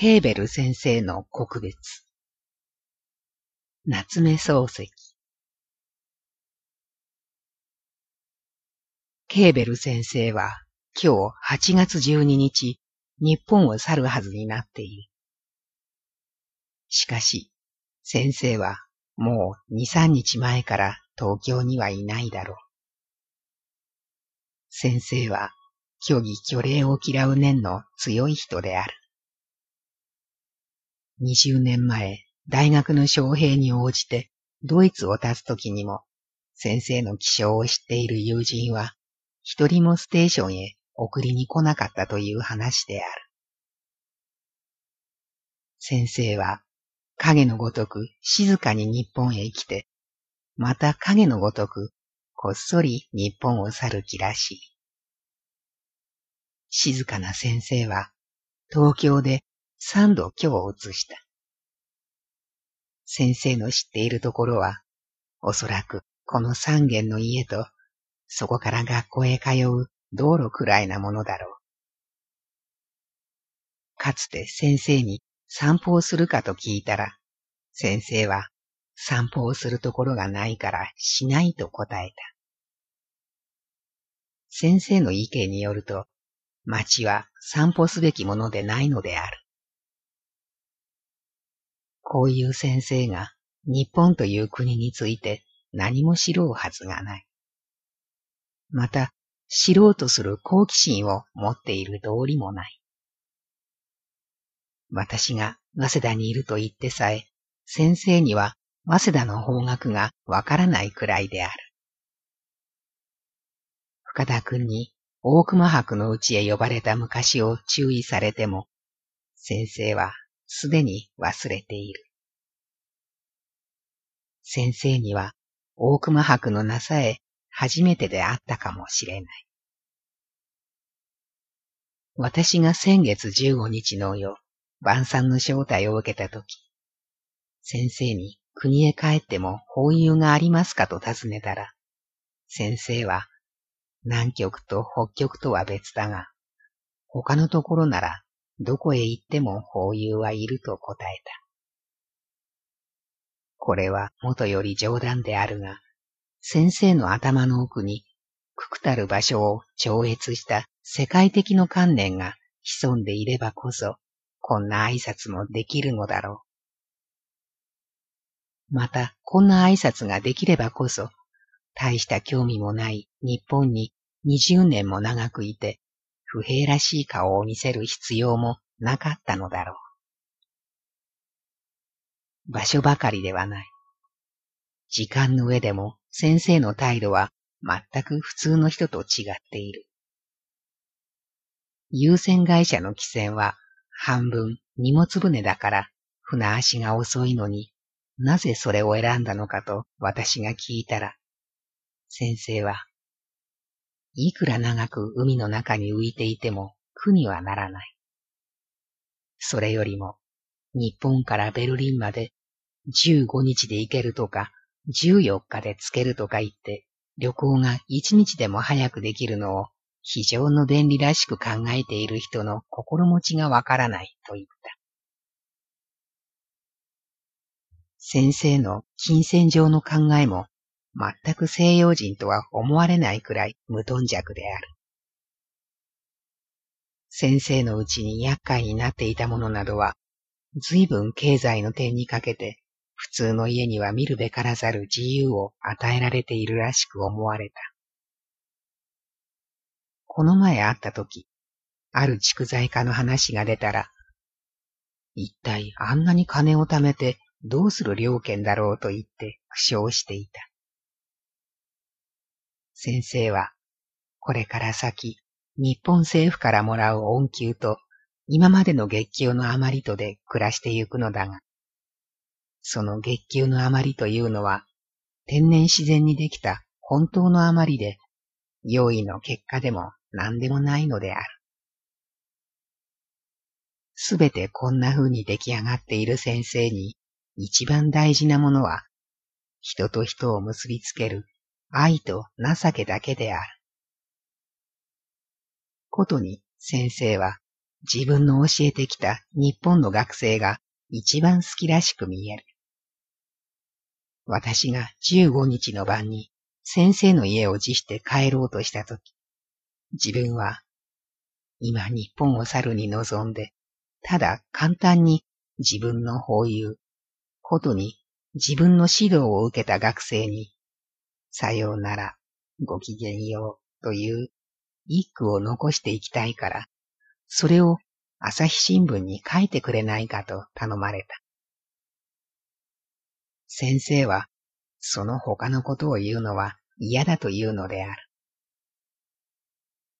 ケーベル先生の告別。夏目漱石。ケーベル先生は今日8月12日、日本を去るはずになっている。しかし、先生はもう2、3日前から東京にはいないだろう。先生は虚偽虚礼を嫌う念の強い人である。20年前、大学の招聘に応じてドイツを立つ時にも、先生の気象を知っている友人は、一人もステーションへ送りに来なかったという話である。先生は影のごとく静かに日本へ来て、また影のごとくこっそり日本を去る気らしい。静かな先生は東京で三度今日を移した。先生の知っているところは、おそらくこの三軒の家と、そこから学校へ通う道路くらいなものだろう。かつて先生に散歩をするかと聞いたら、先生は散歩をするところがないからしないと答えた。先生の意見によると、町は散歩すべきものでないのである。こういう先生が日本という国について何も知ろうはずがない。また、知ろうとする好奇心を持っている道理もない。私が早稲田にいると言ってさえ、先生には早稲田の方角がわからないくらいである。深田君に大熊博のうちへ呼ばれた昔を注意されても、先生はすでに忘れている。先生には大熊博のなさえ初めてであったかもしれない。私が先月15日の夜、晩餐の招待を受けたとき、先生に国へ帰っても法友がありますかと尋ねたら、先生は南極と北極とは別だが、他のところならどこへ行っても法友はいると答えた。これは元より冗談であるが、先生の頭の奥に、くくたる場所を超越した世界的の観念が潜んでいればこそ、こんな挨拶もできるのだろう。また、こんな挨拶ができればこそ、大した興味もない日本に20年も長くいて、不平らしい顔を見せる必要もなかったのだろう。場所ばかりではない。時間の上でも先生の態度は全く普通の人と違っている。優先会社の汽船は半分荷物船だから船足が遅いのになぜそれを選んだのかと私が聞いたら、先生は、いくら長く海の中に浮いていても苦にはならない。それよりも、日本からベルリンまで15日で行けるとか、14日でつけるとか言って、旅行が1日でも早くできるのを非常の便利らしく考えている人の心持ちがわからないと言った。先生の金銭上の考えも全く西洋人とは思われないくらい無頓着である。先生のうちに厄介になっていたものなどは、随分経済の点にかけて、普通の家には見るべからざる自由を与えられているらしく思われた。この前会った時、ある蓄財家の話が出たら、一体あんなに金を貯めてどうする料金だろうと言って苦笑していた。先生は、これから先、日本政府からもらう恩給と、今までの月給の余りとで暮らしてゆくのだが、その月給の余りというのは、天然自然にできた本当の余りで、用意の結果でも何でもないのである。すべてこんな風に出来上がっている先生に、一番大事なものは、人と人を結びつける愛と情けだけである。ことに先生は自分の教えてきた日本の学生が一番好きらしく見える。私が15日の晩に先生の家を辞して帰ろうとしたとき、自分は今日本を去るに臨んで、ただ簡単に自分の法有、ことに自分の指導を受けた学生に、さようなら、ごきげんようという一句を残していきたいから、それを朝日新聞に書いてくれないかと頼まれた。先生は、その他のことを言うのは嫌だというのである。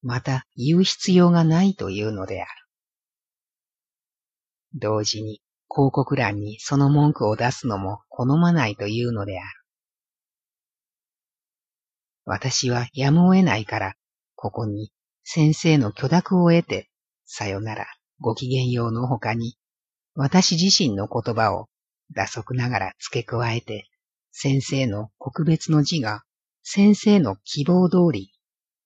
また言う必要がないというのである。同時に広告欄にその文句を出すのも好まないというのである。私はやむを得ないから、ここに先生の許諾を得て、さよなら、ごきげんようの他に、私自身の言葉を打足ながら付け加えて、先生の告別の字が、先生の希望通り、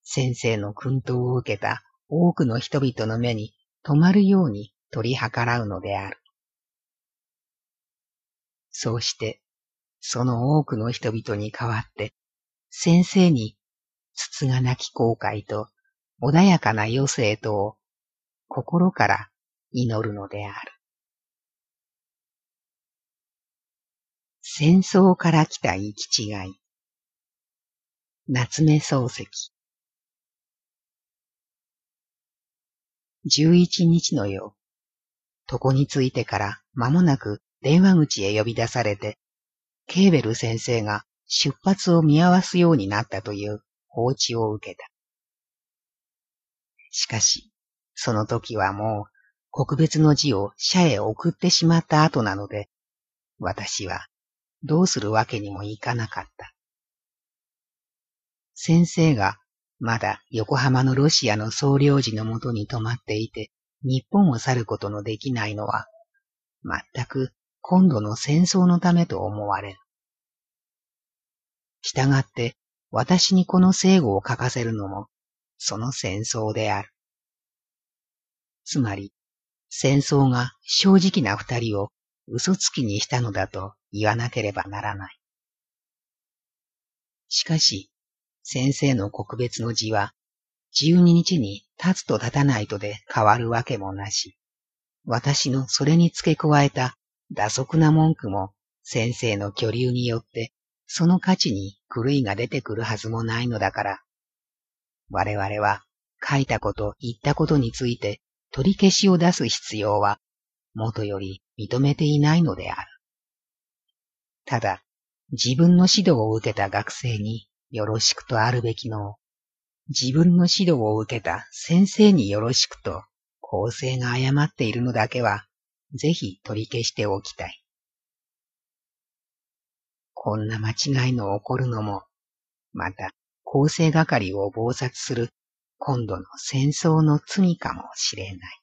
先生の訓導を受けた多くの人々の目に留まるように取り計らうのである。そうして、その多くの人々に代わって、先生に、筒がなき後悔と穏やかな余生とを心から祈るのである。戦争から来た行き違い。夏目漱石。十一日の夜、床についてから間もなく電話口へ呼び出されて、ケーベル先生が出発を見合わすようになったという放置を受けた。しかし、その時はもう告別の字を社へ送ってしまった後なので、私はどうするわけにもいかなかった。先生がまだ横浜のロシアの総領事のもとに泊まっていて、日本を去ることのできないのは、全く今度の戦争のためと思われる。従って、私にこの聖語を書かせるのも、その戦争である。つまり、戦争が正直な二人を嘘つきにしたのだと言わなければならない。しかし、先生の告別の字は、十二日に立つと立たないとで変わるわけもなし、私のそれに付け加えた打足な文句も先生の巨流によってその価値に狂いが出てくるはずもないのだから。我々は書いたこと言ったことについて取り消しを出す必要は元より認めていないのである。ただ、自分の指導を受けた学生によろしくとあるべきのを、自分の指導を受けた先生によろしくと構成が誤っているのだけはぜひ取り消しておきたい。こんな間違いの起こるのも、また構成係を暴殺する今度の戦争の罪かもしれない。